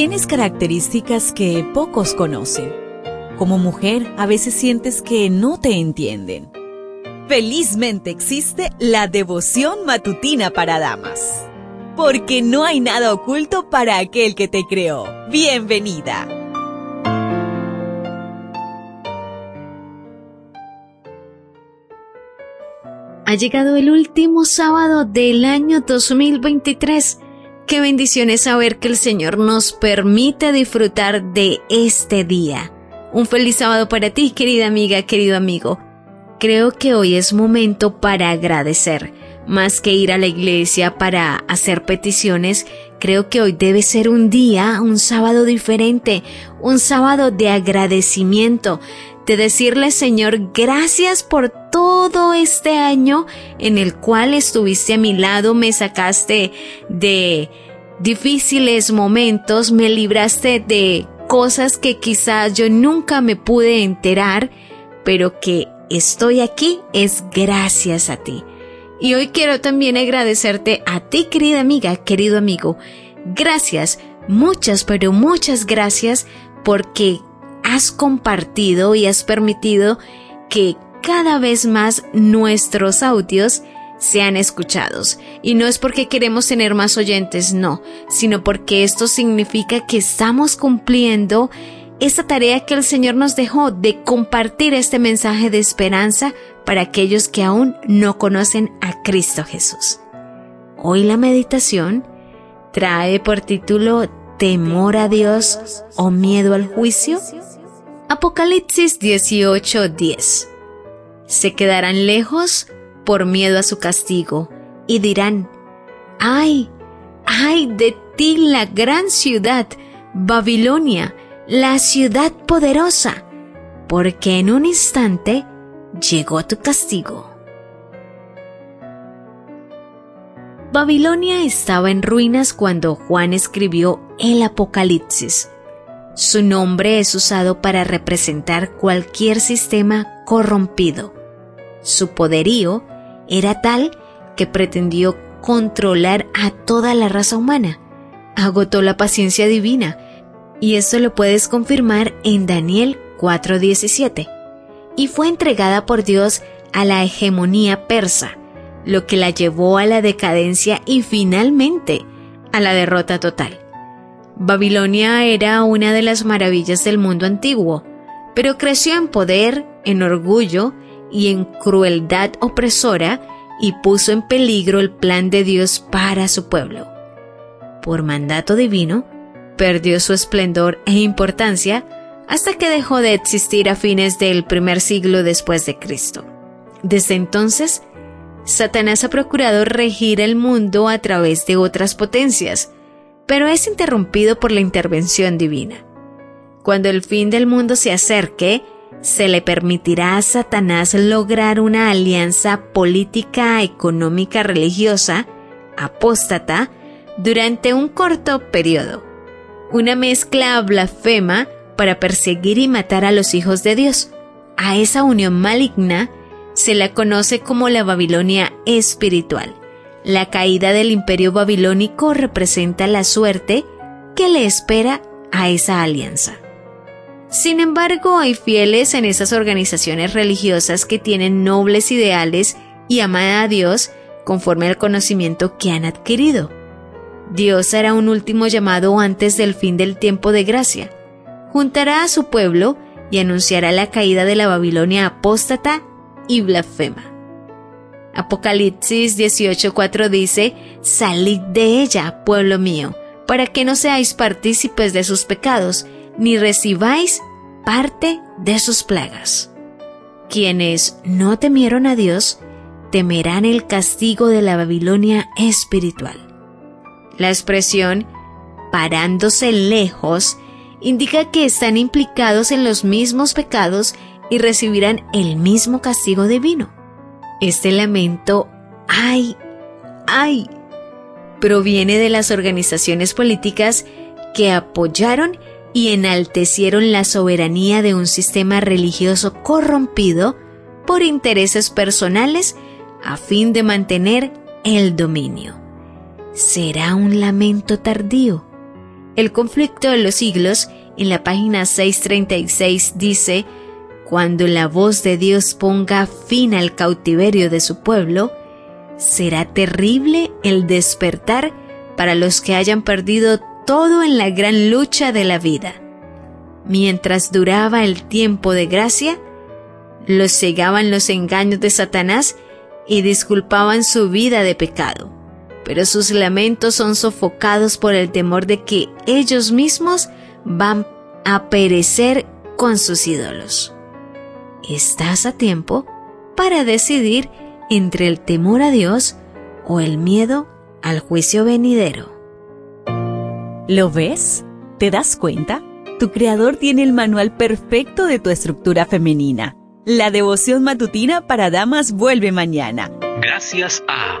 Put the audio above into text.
Tienes características que pocos conocen. Como mujer, a veces sientes que no te entienden. Felizmente existe la devoción matutina para damas. Porque no hay nada oculto para aquel que te creó. Bienvenida. Ha llegado el último sábado del año 2023 Qué bendición es saber que el Señor nos permite disfrutar de este día. Un feliz sábado para ti, querida amiga, querido amigo. Creo que hoy es momento para agradecer. Más que ir a la iglesia para hacer peticiones, creo que hoy debe ser un día, un sábado diferente, un sábado de agradecimiento, de decirle Señor, gracias por todo este año en el cual estuviste a mi lado, me sacaste de difíciles momentos, me libraste de cosas que quizás yo nunca me pude enterar, pero que estoy aquí es gracias a ti. Y hoy quiero también agradecerte a ti, querida amiga, querido amigo. Gracias, muchas, pero muchas gracias porque has compartido y has permitido que cada vez más nuestros audios sean escuchados. Y no es porque queremos tener más oyentes, no, sino porque esto significa que estamos cumpliendo esa tarea que el Señor nos dejó de compartir este mensaje de esperanza para aquellos que aún no conocen a Cristo Jesús. Hoy la meditación trae por título Temor a Dios o miedo al juicio. Apocalipsis 18:10. Se quedarán lejos por miedo a su castigo, y dirán, ¡ay! ¡ay de ti la gran ciudad, Babilonia, la ciudad poderosa! Porque en un instante llegó tu castigo. Babilonia estaba en ruinas cuando Juan escribió el Apocalipsis. Su nombre es usado para representar cualquier sistema corrompido. Su poderío era tal que pretendió controlar a toda la raza humana. Agotó la paciencia divina, y esto lo puedes confirmar en Daniel 4:17. Y fue entregada por Dios a la hegemonía persa, lo que la llevó a la decadencia y finalmente a la derrota total. Babilonia era una de las maravillas del mundo antiguo, pero creció en poder, en orgullo y en crueldad opresora y puso en peligro el plan de Dios para su pueblo. Por mandato divino, perdió su esplendor e importancia hasta que dejó de existir a fines del primer siglo después de Cristo. Desde entonces, Satanás ha procurado regir el mundo a través de otras potencias, pero es interrumpido por la intervención divina. Cuando el fin del mundo se acerque, se le permitirá a Satanás lograr una alianza política, económica, religiosa, apóstata, durante un corto periodo. Una mezcla blasfema para perseguir y matar a los hijos de Dios. A esa unión maligna se la conoce como la Babilonia espiritual. La caída del imperio babilónico representa la suerte que le espera a esa alianza. Sin embargo, hay fieles en esas organizaciones religiosas que tienen nobles ideales y aman a Dios conforme al conocimiento que han adquirido. Dios hará un último llamado antes del fin del tiempo de gracia. Juntará a su pueblo y anunciará la caída de la Babilonia apóstata y blasfema. Apocalipsis 18:4 dice, Salid de ella, pueblo mío, para que no seáis partícipes de sus pecados, ni recibáis parte de sus plagas. Quienes no temieron a Dios, temerán el castigo de la Babilonia espiritual. La expresión parándose lejos indica que están implicados en los mismos pecados y recibirán el mismo castigo divino. Este lamento, ay, ay, proviene de las organizaciones políticas que apoyaron y enaltecieron la soberanía de un sistema religioso corrompido por intereses personales a fin de mantener el dominio. Será un lamento tardío. El conflicto de los siglos, en la página 636, dice, Cuando la voz de Dios ponga fin al cautiverio de su pueblo, será terrible el despertar para los que hayan perdido todo en la gran lucha de la vida. Mientras duraba el tiempo de gracia, los cegaban los engaños de Satanás y disculpaban su vida de pecado, pero sus lamentos son sofocados por el temor de que ellos mismos van a perecer con sus ídolos. Estás a tiempo para decidir entre el temor a Dios o el miedo al juicio venidero. ¿Lo ves? ¿Te das cuenta? Tu creador tiene el manual perfecto de tu estructura femenina. La devoción matutina para damas vuelve mañana. Gracias a